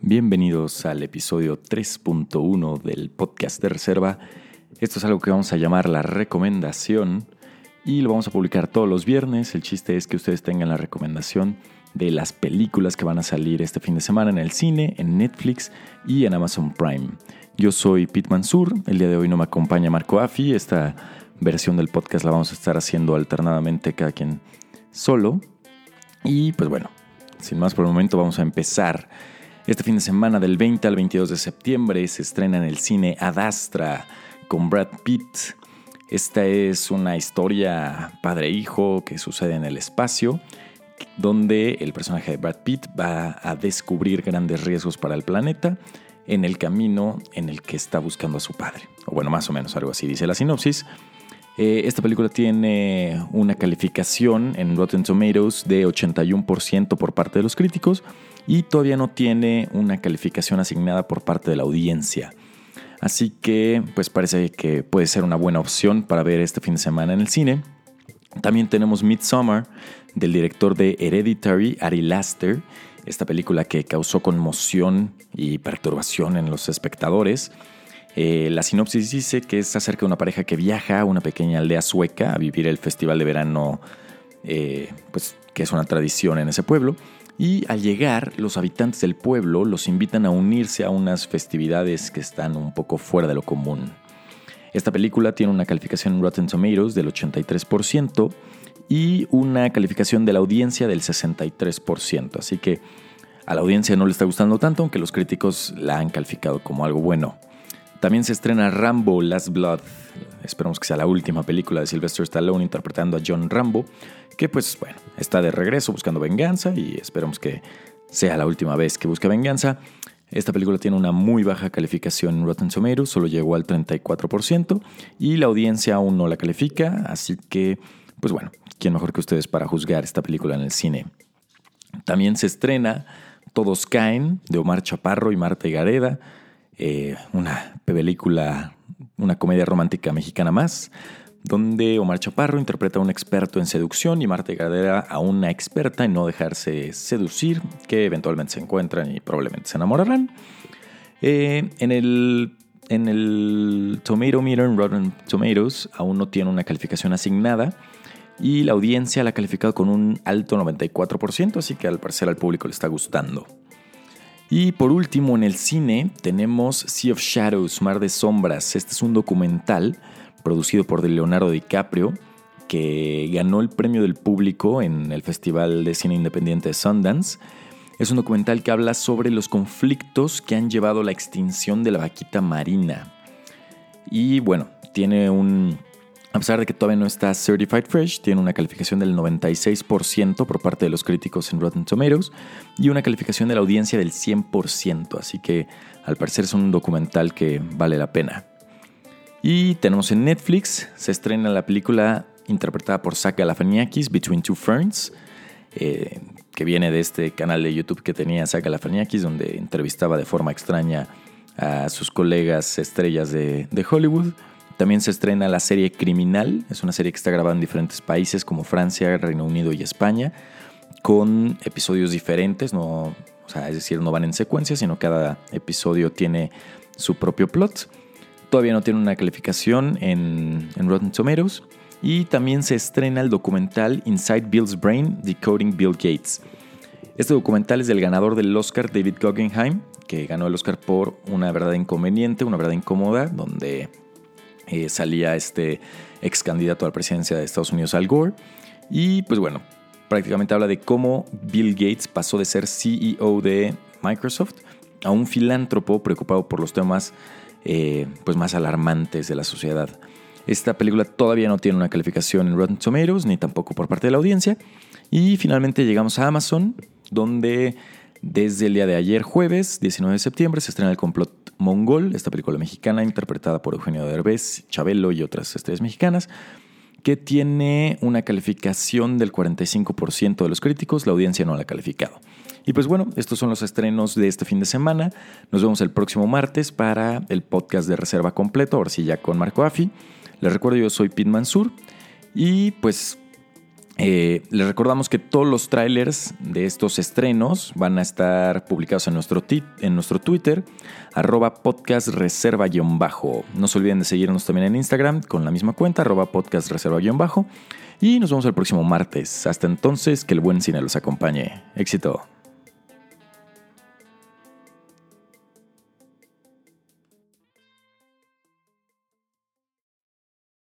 Bienvenidos al episodio 3.1 del podcast de reserva. Esto es algo que vamos a llamar la recomendación y lo vamos a publicar todos los viernes. El chiste es que ustedes tengan la recomendación de las películas que van a salir este fin de semana en el cine, en Netflix y en Amazon Prime. Yo soy Pete Mansur, el día de hoy no me acompaña Marco Affi, esta versión del podcast la vamos a estar haciendo alternadamente cada quien solo. Y pues bueno, sin más por el momento vamos a empezar. Este fin de semana del 20 al 22 de septiembre se estrena en el cine Adastra con Brad Pitt. Esta es una historia padre-hijo que sucede en el espacio, donde el personaje de Brad Pitt va a descubrir grandes riesgos para el planeta en el camino en el que está buscando a su padre. O bueno, más o menos algo así dice la sinopsis. Eh, esta película tiene una calificación en Rotten Tomatoes de 81% por parte de los críticos y todavía no tiene una calificación asignada por parte de la audiencia. Así que pues parece que puede ser una buena opción para ver este fin de semana en el cine. También tenemos Midsommar del director de Hereditary, Ari Laster, esta película que causó conmoción y perturbación en los espectadores. Eh, la sinopsis dice que es acerca de una pareja que viaja a una pequeña aldea sueca a vivir el festival de verano, eh, pues que es una tradición en ese pueblo y al llegar los habitantes del pueblo los invitan a unirse a unas festividades que están un poco fuera de lo común. Esta película tiene una calificación en Rotten Tomatoes del 83% y una calificación de la audiencia del 63%, así que a la audiencia no le está gustando tanto, aunque los críticos la han calificado como algo bueno. También se estrena Rambo Last Blood. Esperamos que sea la última película de Sylvester Stallone interpretando a John Rambo, que pues bueno, está de regreso buscando venganza y esperamos que sea la última vez que busque venganza. Esta película tiene una muy baja calificación en Rotten Tomatoes, solo llegó al 34% y la audiencia aún no la califica, así que pues bueno, ¿quién mejor que ustedes para juzgar esta película en el cine? También se estrena Todos caen de Omar Chaparro y Marta Gareda eh, una película, una comedia romántica mexicana más, donde Omar Chaparro interpreta a un experto en seducción y Marta Gadera a una experta en no dejarse seducir, que eventualmente se encuentran y probablemente se enamorarán. Eh, en el en el Tomato Meter en Rotten Tomatoes aún no tiene una calificación asignada y la audiencia la ha calificado con un alto 94%, así que al parecer al público le está gustando. Y por último, en el cine tenemos Sea of Shadows, Mar de Sombras. Este es un documental producido por Leonardo DiCaprio que ganó el premio del público en el Festival de Cine Independiente de Sundance. Es un documental que habla sobre los conflictos que han llevado a la extinción de la vaquita marina. Y bueno, tiene un, a pesar de que todavía no está Certified Fresh, tiene una calificación del 96% por parte de los críticos en Rotten Tomatoes y una calificación de la audiencia del 100%, así que al parecer es un documental que vale la pena. Y tenemos en Netflix, se estrena la película interpretada por Zach Galifianakis, Between Two Ferns, eh, que viene de este canal de YouTube que tenía Zach Galifianakis, donde entrevistaba de forma extraña a sus colegas estrellas de Hollywood. También se estrena la serie Criminal, es una serie que está grabada en diferentes países como Francia, Reino Unido y España, con episodios diferentes, no, es decir, no van en secuencia, sino cada episodio tiene su propio plot. Todavía no tiene una calificación en, en Rotten Tomatoes. Y también se estrena el documental Inside Bill's Brain, Decoding Bill Gates. Este documental es del ganador del Oscar, David Guggenheim, que ganó el Oscar por Una verdad inconveniente, una verdad incómoda, donde eh, salía este ex candidato a la presidencia de Estados Unidos, Al Gore. Y pues bueno, prácticamente habla de cómo Bill Gates pasó de ser CEO de Microsoft a un filántropo preocupado por los temas eh, pues más alarmantes de la sociedad. Esta película todavía no tiene una calificación en Rotten Tomatoes, ni tampoco por parte de la audiencia. Y finalmente llegamos a Amazon, donde desde el día de ayer, jueves 19 de septiembre, se estrena el complot Mongol, esta película mexicana interpretada por Eugenio Derbez, Chabelo y otras estrellas mexicanas, que tiene una calificación del 45% de los críticos, la audiencia no la ha calificado. Y pues bueno, estos son los estrenos de este fin de semana. Nos vemos el próximo martes para el podcast de reserva completo, ahora sí ya con Marco Afi. Les recuerdo, yo soy Pete Mansur y pues Eh, les recordamos que todos los trailers de estos estrenos van a estar publicados en nuestro, en nuestro Twitter, arroba podcast reserva-bajo. No se olviden de seguirnos también en Instagram con la misma cuenta, arroba podcast reserva-bajo. Y nos vemos el próximo martes. Hasta entonces, que el buen cine los acompañe. Éxito.